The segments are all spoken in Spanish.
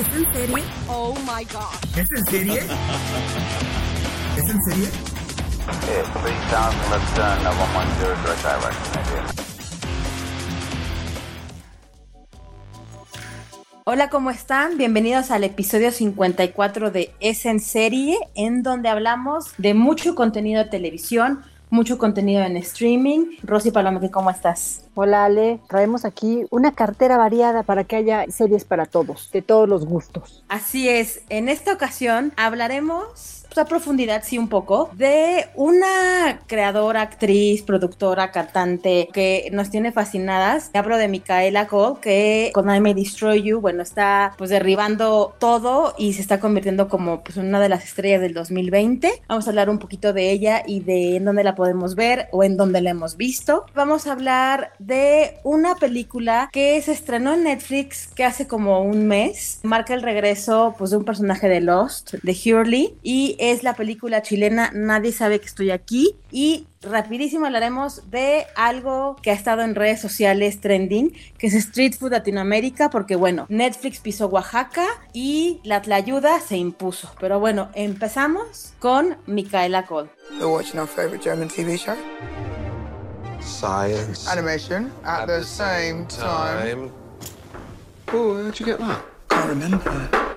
¿Es en serie? Oh my god. ¿Es en serie? ¿Es en serie? Okay, 3000 left turn, 110 direct direction, idea. Hola, ¿cómo están? Bienvenidos al episodio 54 de Es en serie, en donde hablamos de mucho contenido de televisión, mucho contenido en streaming. Rosy Paloma, ¿cómo estás? Hola Ale, traemos aquí una cartera variada para que haya series para todos, de todos los gustos. Así es, en esta ocasión hablaremos pues, a profundidad, sí, un poco, de una creadora, actriz, productora, cantante que nos tiene fascinadas. Hablo de Micaela Cole, que con I May Destroy You, bueno, está pues derribando todo y se está convirtiendo como pues una de las estrellas del 2020. Vamos a hablar un poquito de ella y de en dónde la podemos ver o en dónde la hemos visto. Vamos a hablar de una película que se estrenó en Netflix que hace como un mes. Marca el regreso pues de un personaje de Lost, de Hurley, y es la película chilena Nadie sabe que estoy aquí y rapidísimo hablaremos de algo que ha estado en redes sociales trending, que es Street Food Latinoamérica, porque bueno, Netflix pisó Oaxaca y la Tlayuda se impuso. Pero bueno, empezamos con Micaela Cole. We're watching our favorite German TV show. Science. Animation at, the, same time. Oh, how'd you get that?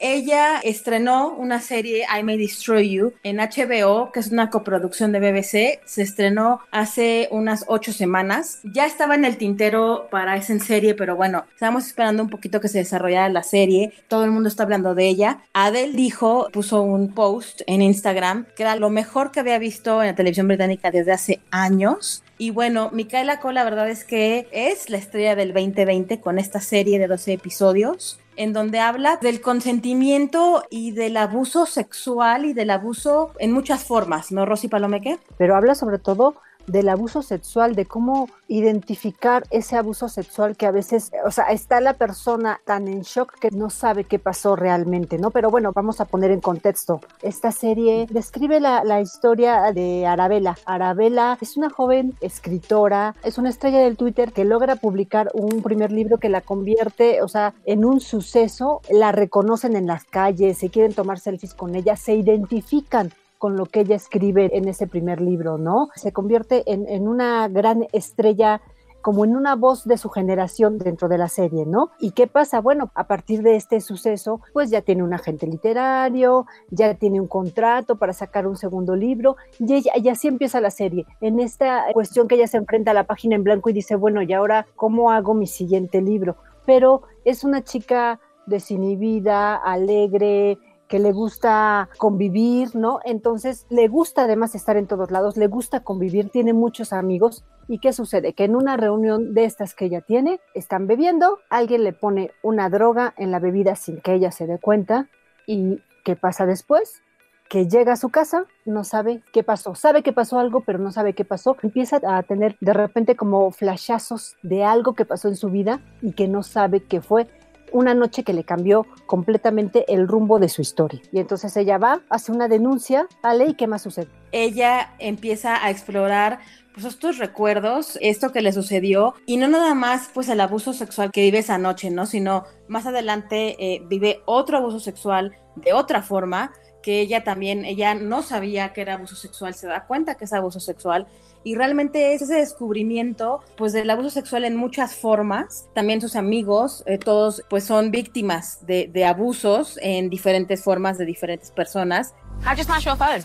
Ella estrenó una serie I May Destroy You en HBO, que es una coproducción de BBC. Se estrenó hace unas ocho semanas. Ya estaba en el tintero para esa serie, pero bueno, estábamos esperando un poquito que se desarrollara la serie. Todo el mundo está hablando de ella. Adele dijo, puso un post en Instagram que era lo mejor que había visto en la televisión británica desde hace años. Y bueno, Micaela Cole, la verdad es que es la estrella del 2020 con esta serie de 12 episodios en donde habla del consentimiento y del abuso sexual y del abuso en muchas formas, ¿no, Rosy Palomeque? Pero habla sobre todo del abuso sexual, de cómo identificar ese abuso sexual que a veces, o sea, está la persona tan en shock que no sabe qué pasó realmente, ¿no? Pero bueno, vamos a poner en contexto. Esta serie describe la, historia de Arabella. Arabella es una joven escritora, es una estrella del Twitter que logra publicar un primer libro que la convierte, o sea, en un suceso, la reconocen en las calles, se quieren tomar selfies con ella, se identifican con lo que ella escribe en ese primer libro, ¿no? Se convierte en, una gran estrella como en una voz de su generación dentro de la serie, ¿no? ¿Y qué pasa? Bueno, a partir de este suceso, pues ya tiene un agente literario, ya tiene un contrato para sacar un segundo libro, y, ella, y así empieza la serie. En esta cuestión que ella se enfrenta a la página en blanco y dice, bueno, ¿y ahora cómo hago mi siguiente libro? Pero es una chica desinhibida, alegre, que le gusta convivir, ¿no? Entonces le gusta además estar en todos lados, le gusta convivir, tiene muchos amigos. ¿Y qué sucede? Que en una reunión de estas que ella tiene, están bebiendo, alguien le pone una droga en la bebida sin que ella se dé cuenta. ¿Y qué pasa después? que llega a su casa, no sabe qué pasó, sabe que pasó algo, pero no sabe qué pasó, empieza a tener de repente como flashazos de algo que pasó en su vida y que no sabe qué fue, una noche que le cambió completamente el rumbo de su historia. Y entonces ella va, hace una denuncia, ¿vale? ¿Y qué más sucede? Ella empieza a explorar pues estos recuerdos, esto que le sucedió, y no nada más pues el abuso sexual que vive esa noche, ¿no? Sino más adelante eh, vive otro abuso sexual de otra forma, que ella también, ella no sabía que era abuso sexual, se da cuenta que es abuso sexual y realmente es ese descubrimiento pues del abuso sexual en muchas formas. También sus amigos, eh, todos pues son víctimas de, de, abusos en diferentes formas de diferentes personas. How'd you smash your phone?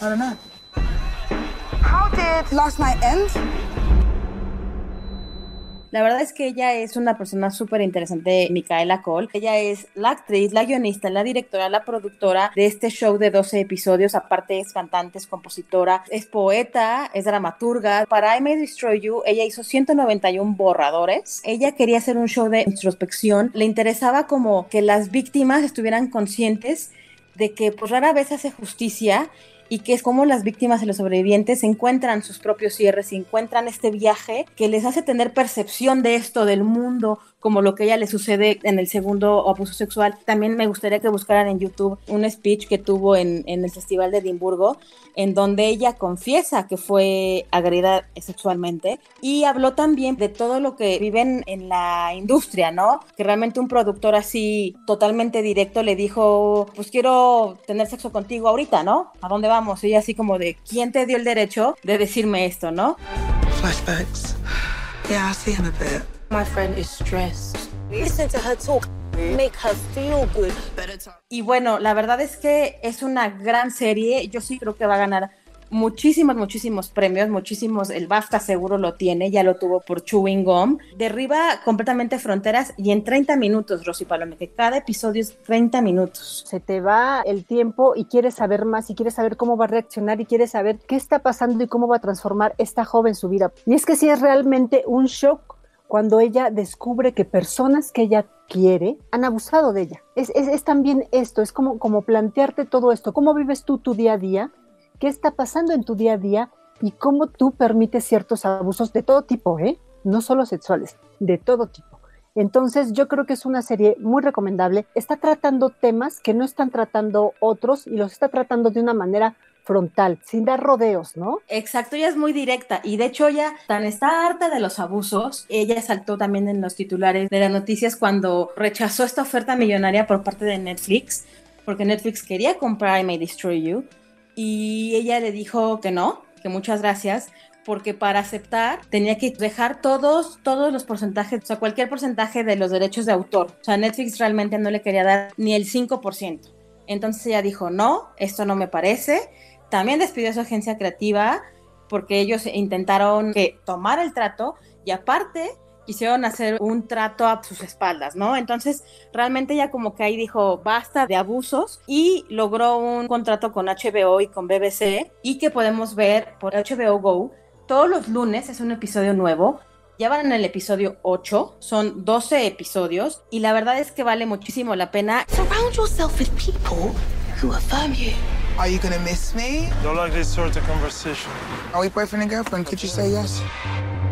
I don't know. How did last night end? La verdad es que ella es una persona súper interesante, Micaela Cole. Ella es la actriz, la guionista, la directora, la productora de este show de 12 episodios. Aparte es cantante, es compositora, es poeta, es dramaturga. Para I May Destroy You, ella hizo 191 borradores. Ella quería hacer un show de introspección. Le interesaba como que las víctimas estuvieran conscientes de que pues rara vez hace justicia y que es como las víctimas y los sobrevivientes encuentran sus propios cierres y encuentran este viaje que les hace tener percepción de esto, del mundo, como lo que a ella le sucede en el segundo abuso sexual. También me gustaría que buscaran en YouTube un speech que tuvo en, en el Festival de Edimburgo, en donde ella confiesa que fue agredida sexualmente y habló también de todo lo que viven en la industria, ¿no? Que realmente un productor así totalmente directo le dijo, pues quiero tener sexo contigo ahorita, ¿no? ¿A dónde vamos? Y ella así como de, ¿quién te dio el derecho de decirme esto, ¿no? Flashbacks. Yeah, I see him a bit. My friend is stressed. Listen to her talk. Make her feel good. Y bueno, la verdad es que es una gran serie. Yo sí creo que va a ganar muchísimos, muchísimos premios, muchísimos. El BAFTA seguro lo tiene, ya lo tuvo por Chewing Gum. Derriba completamente fronteras y en 30 minutos, Rosy Palome, que cada episodio es 30 minutos. Se te va el tiempo y quieres saber más y quieres saber cómo va a reaccionar y quieres saber qué está pasando y cómo va a transformar esta joven su vida. Y es que sí es realmente un shock cuando ella descubre que personas que ella quiere han abusado de ella. Es, también esto, es como, como plantearte todo esto, cómo vives tú tu día a día, qué está pasando en tu día a día y cómo tú permites ciertos abusos de todo tipo, ¿eh? no solo sexuales, de todo tipo. Entonces yo creo que es una serie muy recomendable. Está tratando temas que no están tratando otros y los está tratando de una manera frontal, sin dar rodeos, ¿no? Exacto, ella es muy directa y de hecho ella tan está harta de los abusos, ella saltó también en los titulares de las noticias cuando rechazó esta oferta millonaria por parte de Netflix, porque Netflix quería comprar I May Destroy You y ella le dijo que no, que muchas gracias, porque para aceptar tenía que dejar todos, todos los porcentajes, o sea, cualquier porcentaje de los derechos de autor. O sea, Netflix realmente no le quería dar ni el 5%. Entonces ella dijo, no, esto no me parece. También despidió a su agencia creativa porque ellos intentaron que tomar el trato y aparte quisieron hacer un trato a sus espaldas, ¿no? Entonces, realmente ella como que ahí dijo, basta de abusos y logró un contrato con HBO y con BBC y que podemos ver por HBO Go todos los lunes es un episodio nuevo. Ya van en el episodio 8, son 12 episodios y la verdad es que vale muchísimo la pena. Surround yourself with people who affirm you. Are you gonna miss me? Don't like this sort of conversation. Are we boyfriend and girlfriend? Could you say yes?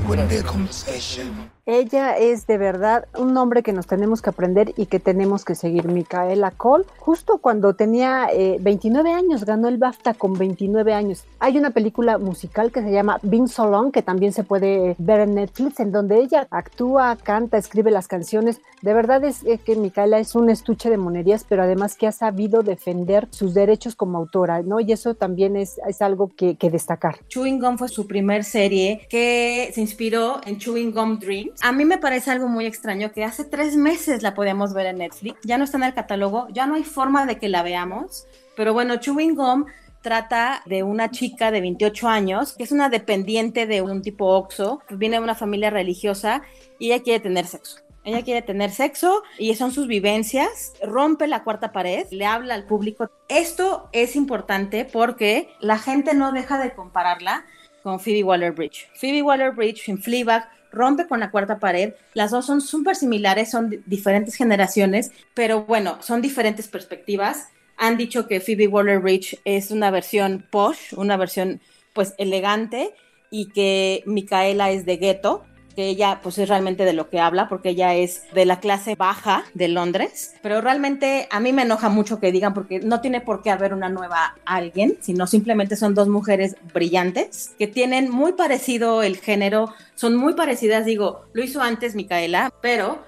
Wouldn't be a conversation. Ella es de verdad un nombre que nos tenemos que aprender y que tenemos que seguir. Micaela Cole, justo cuando tenía eh, 29 años, ganó el BAFTA con 29 años. Hay una película musical que se llama Been So Long, que también se puede ver en Netflix, en donde ella actúa, canta, escribe las canciones. De verdad es eh, que Micaela es un estuche de monerías, pero además que ha sabido defender sus derechos como autora, ¿no? Y eso también es, es algo que, que destacar. Chewing Gum fue su primer serie que se inspiró en Chewing Gum Dreams. A mí me parece algo muy extraño que hace tres meses la podíamos ver en Netflix, ya no está en el catálogo, ya no hay forma de que la veamos, pero bueno, Chewing Gum trata de una chica de 28 años que es una dependiente de un tipo Oxo, viene de una familia religiosa y ella quiere tener sexo. Ella quiere tener sexo y son sus vivencias, rompe la cuarta pared, le habla al público. Esto es importante porque la gente no deja de compararla con Phoebe Waller-Bridge. Phoebe Waller-Bridge en Fleabag rompe con la cuarta pared. Las dos son súper similares, son di- diferentes generaciones, pero bueno, son diferentes perspectivas. Han dicho que Phoebe Waller-Bridge es una versión posh, una versión pues elegante y que Micaela es de gueto, ella pues es realmente de lo que habla porque ella es de la clase baja de Londres, pero realmente a mí me enoja mucho que digan porque no tiene por qué haber una nueva alguien, sino simplemente son dos mujeres brillantes que tienen muy parecido el género, son muy parecidas, digo, lo hizo antes Micaela, pero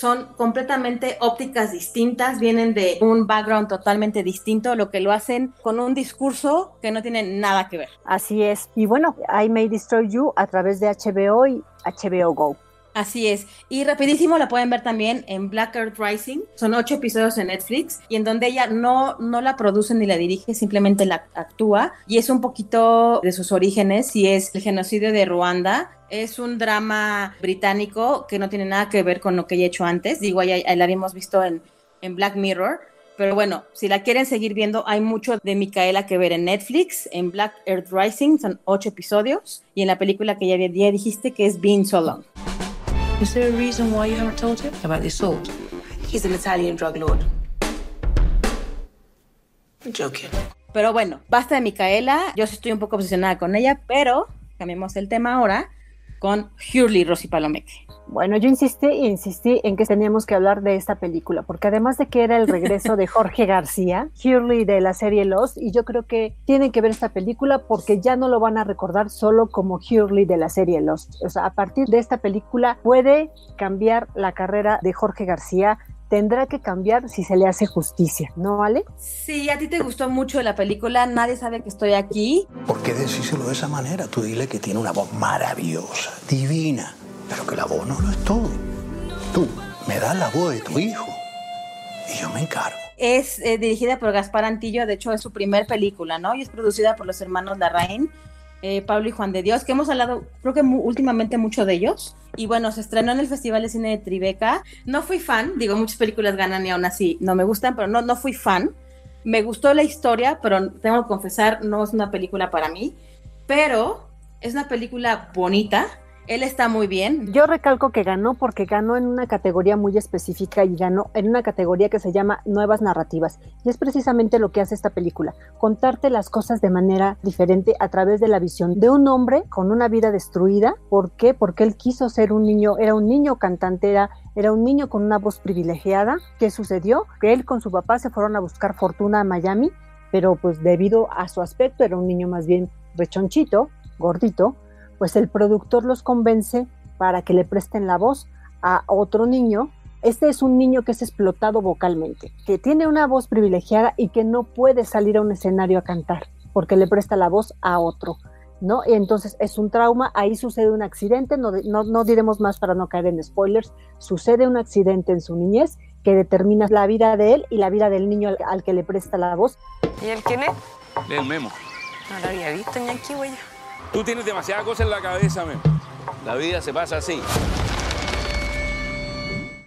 son completamente ópticas distintas, vienen de un background totalmente distinto, lo que lo hacen con un discurso que no tiene nada que ver. Así es. Y bueno, I May Destroy You a través de HBO y HBO Go. Así es. Y rapidísimo la pueden ver también en Black Earth Rising. Son ocho episodios en Netflix y en donde ella no, no la produce ni la dirige, simplemente la actúa. Y es un poquito de sus orígenes y es el genocidio de Ruanda. Es un drama británico que no tiene nada que ver con lo que ella ha hecho antes. Digo, ya, la habíamos visto en, en Black Mirror. Pero bueno, si la quieren seguir viendo, hay mucho de Micaela que ver en Netflix, en Black Earth Rising, son ocho episodios, y en la película que ya, ya dijiste que es Being So Long. Is there a reason why you haven't told him about the assault? He's an Italian drug lord. I'm joking. Pero bueno, basta de Micaela, yo estoy un poco obsesionada con ella, pero cambiemos el tema ahora con Hurley Rosy Palomeque. Bueno, yo insistí e insistí en que teníamos que hablar de esta película, porque además de que era el regreso de Jorge García, Hurley de la serie Lost, y yo creo que tienen que ver esta película porque ya no lo van a recordar solo como Hurley de la serie Lost. O sea, a partir de esta película puede cambiar la carrera de Jorge García tendrá que cambiar si se le hace justicia, ¿no vale? Sí, a ti te gustó mucho la película, nadie sabe que estoy aquí. ¿Por qué decírselo de esa manera? Tú dile que tiene una voz maravillosa, divina, pero que la voz no lo es todo. Tú me das la voz de tu hijo y yo me encargo. Es eh, dirigida por Gaspar Antillo, de hecho es su primer película, ¿no? Y es producida por los hermanos Larraín, eh, Pablo y Juan de Dios, que hemos hablado, creo que mu- últimamente mucho de ellos. Y bueno, se estrenó en el Festival de Cine de Tribeca. No fui fan, digo, muchas películas ganan y aún así no me gustan, pero no, no fui fan. Me gustó la historia, pero tengo que confesar, no es una película para mí. Pero es una película bonita. Él está muy bien. Yo recalco que ganó porque ganó en una categoría muy específica y ganó en una categoría que se llama Nuevas Narrativas. Y es precisamente lo que hace esta película, contarte las cosas de manera diferente a través de la visión de un hombre con una vida destruida. ¿Por qué? Porque él quiso ser un niño, era un niño cantante, era, era un niño con una voz privilegiada. ¿Qué sucedió? Que él con su papá se fueron a buscar fortuna a Miami, pero pues debido a su aspecto era un niño más bien rechonchito, gordito, pues el productor los convence para que le presten la voz a otro niño. Este es un niño que es explotado vocalmente, que tiene una voz privilegiada y que no puede salir a un escenario a cantar porque le presta la voz a otro. ¿No? Y entonces es un trauma, ahí sucede un accidente, no, no, no diremos más para no caer en spoilers, sucede un accidente en su niñez que determina la vida de él y la vida del niño al, al que le presta la voz. ¿Y él quién es? El Memo. No lo había visto ni aquí, güey. Tú tienes demasiadas cosas en la cabeza, Memo. La vida se pasa así.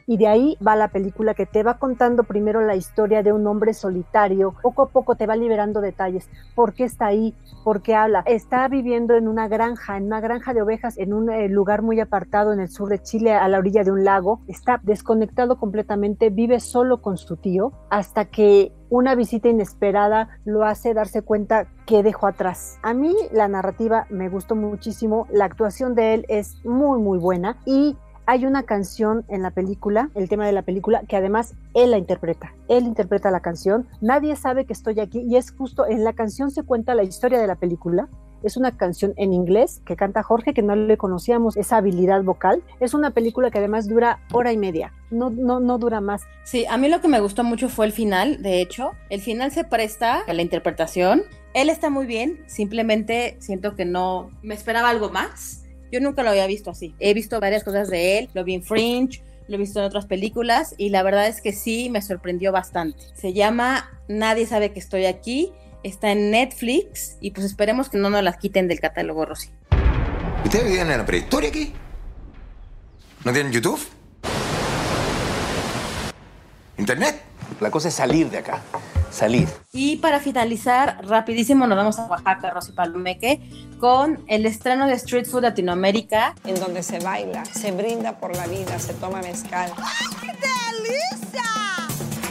Y de ahí va la película que te va contando primero la historia de un hombre solitario, poco a poco te va liberando detalles, por qué está ahí, por qué habla. Está viviendo en una granja, en una granja de ovejas, en un eh, lugar muy apartado en el sur de Chile, a la orilla de un lago. Está desconectado completamente, vive solo con su tío, hasta que una visita inesperada lo hace darse cuenta que dejó atrás. A mí la narrativa me gustó muchísimo, la actuación de él es muy muy buena y hay una canción en la película, el tema de la película, que además él la interpreta. Él interpreta la canción. Nadie sabe que estoy aquí y es justo en la canción se cuenta la historia de la película. Es una canción en inglés que canta Jorge, que no le conocíamos esa habilidad vocal. Es una película que además dura hora y media, no, no, no dura más. Sí, a mí lo que me gustó mucho fue el final, de hecho. El final se presta a la interpretación. Él está muy bien, simplemente siento que no me esperaba algo más. Yo nunca lo había visto así. He visto varias cosas de él, lo vi en Fringe, lo he visto en otras películas y la verdad es que sí me sorprendió bastante. Se llama Nadie sabe que estoy aquí, está en Netflix y pues esperemos que no nos las quiten del catálogo, Rosy. ¿Ustedes vivían en la prehistoria aquí? ¿No tienen YouTube? ¿Internet? La cosa es salir de acá. Salir. Y para finalizar, rapidísimo nos vamos a Oaxaca, Rosy Palomeque, con el estreno de Street Food Latinoamérica. En donde se baila, se brinda por la vida, se toma mezcal.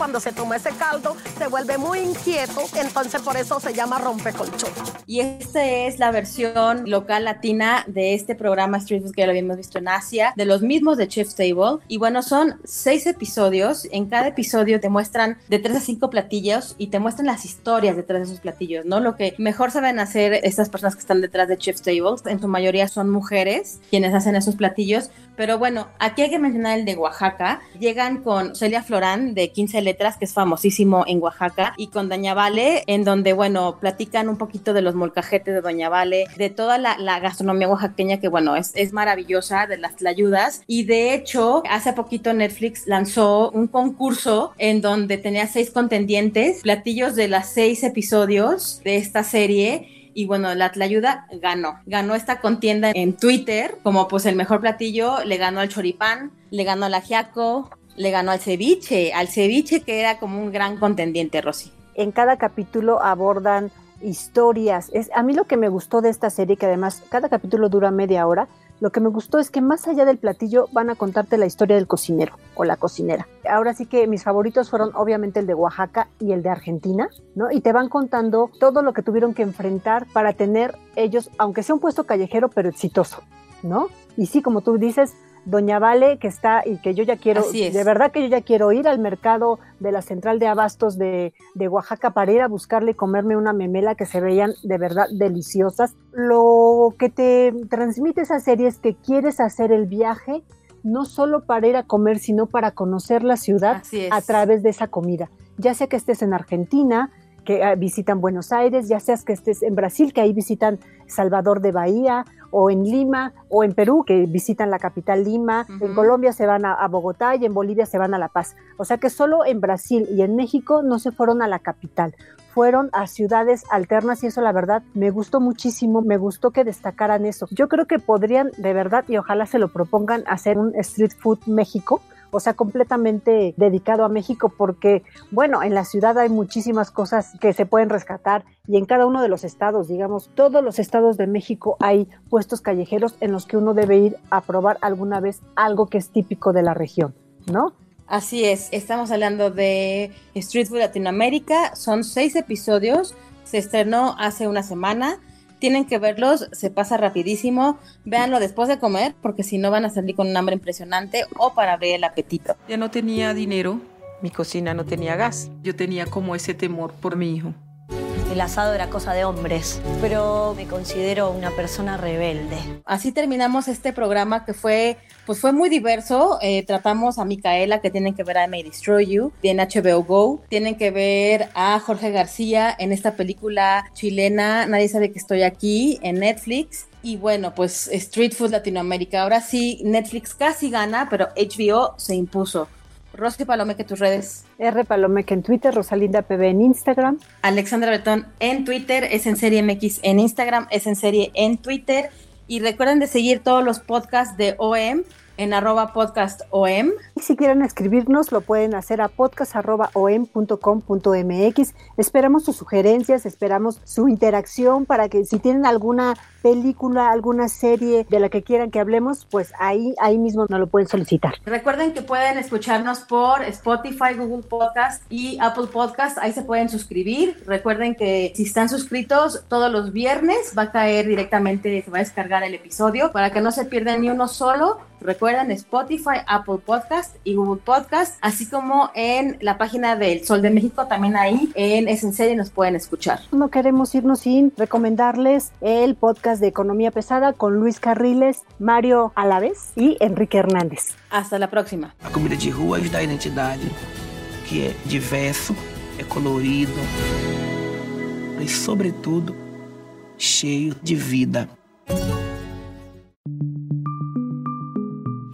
Cuando se toma ese caldo, se vuelve muy inquieto, entonces por eso se llama rompecolchón. Y esta es la versión local latina de este programa Street Food que ya lo habíamos visto en Asia, de los mismos de Chef's Table. Y bueno, son seis episodios. En cada episodio te muestran de tres a cinco platillos y te muestran las historias detrás de esos platillos, ¿no? Lo que mejor saben hacer estas personas que están detrás de Chef's Table, en su mayoría son mujeres quienes hacen esos platillos, Pero bueno, aquí hay que mencionar el de Oaxaca. Llegan con Celia Florán de 15 letras, que es famosísimo en Oaxaca, y con Doña Vale, en donde, bueno, platican un poquito de los molcajetes de Doña Vale, de toda la, gastronomía oaxaqueña, que bueno, es, es maravillosa, de las tlayudas. Y de hecho, hace poquito Netflix lanzó un concurso en donde tenía seis contendientes, platillos de las seis episodios de esta serie y bueno, la Tlayuda ganó. Ganó esta contienda en Twitter como pues el mejor platillo, le ganó al choripán, le ganó al ajiaco, le ganó al ceviche, al ceviche que era como un gran contendiente, Rosy. En cada capítulo abordan historias. Es, a mí lo que me gustó de esta serie, que además cada capítulo dura media hora, lo que me gustó es que más allá del platillo van a contarte la historia del cocinero o la cocinera. Ahora sí que mis favoritos fueron obviamente el de Oaxaca y el de Argentina, ¿no? Y te van contando todo lo que tuvieron que enfrentar para tener ellos, aunque sea un puesto callejero, pero exitoso, ¿no? Y sí, como tú dices, Doña Vale, que está y que yo ya quiero, de verdad que yo ya quiero ir al mercado de la central de abastos de, de, Oaxaca para ir a buscarle y comerme una memela que se veían de verdad deliciosas. Lo que te transmite esa serie es que quieres hacer el viaje no solo para ir a comer, sino para conocer la ciudad a través de esa comida. Ya sea que estés en Argentina, que ah, visitan Buenos Aires, ya seas que estés en Brasil, que ahí visitan Salvador de Bahía, o en Lima, o en Perú, que visitan la capital Lima, en Colombia se van a, a, Bogotá y en Bolivia se van a La Paz. O sea que solo en Brasil y en México no se fueron a la capital, fueron a ciudades alternas y eso la verdad me gustó muchísimo, me gustó que destacaran eso. Yo creo que podrían de verdad y ojalá se lo propongan hacer un Street Food México o sea, completamente dedicado a México porque, bueno, en la ciudad hay muchísimas cosas que se pueden rescatar y en cada uno de los estados, digamos, todos los estados de México hay puestos callejeros en los que uno debe ir a probar alguna vez algo que es típico de la región, ¿no? Así es, estamos hablando de Street Food Latinoamérica, son seis episodios, se estrenó hace una semana tienen que verlos, se pasa rapidísimo, véanlo después de comer, porque si no van a salir con un hambre impresionante o para abrir el apetito. Ya no tenía dinero, mi cocina no tenía gas, yo tenía como ese temor por mi hijo. El asado era cosa de hombres, pero me considero una persona rebelde. Así terminamos este programa que fue, pues fue muy diverso. Eh, tratamos a Micaela, que tienen que ver a May Destroy You, en HBO Go. Tienen que ver a Jorge García en esta película chilena, Nadie sabe que estoy aquí, en Netflix. Y bueno, pues Street Food Latinoamérica. Ahora sí, Netflix casi gana, pero HBO se impuso. Rosy Palomeque, tus redes. R Palomeque en Twitter, Rosalinda PB en Instagram. Alexandra Betón en Twitter, es en serie MX en Instagram, es en serie en Twitter. Y recuerden de seguir todos los podcasts de OM en arroba podcast OM. Y si quieren escribirnos, lo pueden hacer a podcast.om.com.mx. Esperamos sus sugerencias, esperamos su interacción para que si tienen alguna película, alguna serie de la que quieran que hablemos, pues ahí, ahí mismo nos lo pueden solicitar. Recuerden que pueden escucharnos por Spotify, Google Podcast y Apple Podcast. Ahí se pueden suscribir. Recuerden que si están suscritos todos los viernes va a caer directamente, se va a descargar el episodio para que no se pierdan ni uno solo. Recuerden Spotify, Apple Podcast y Google Podcast, así como en la página del Sol de México, también ahí en Es en Serie nos pueden escuchar. No queremos irnos sin recomendarles el podcast de Economía Pesada con Luis Carriles, Mario Alaves y Enrique Hernández. Hasta la próxima. A comida de rua ajuda a identidade, que é diverso, é colorido e, sobretudo, cheio de vida.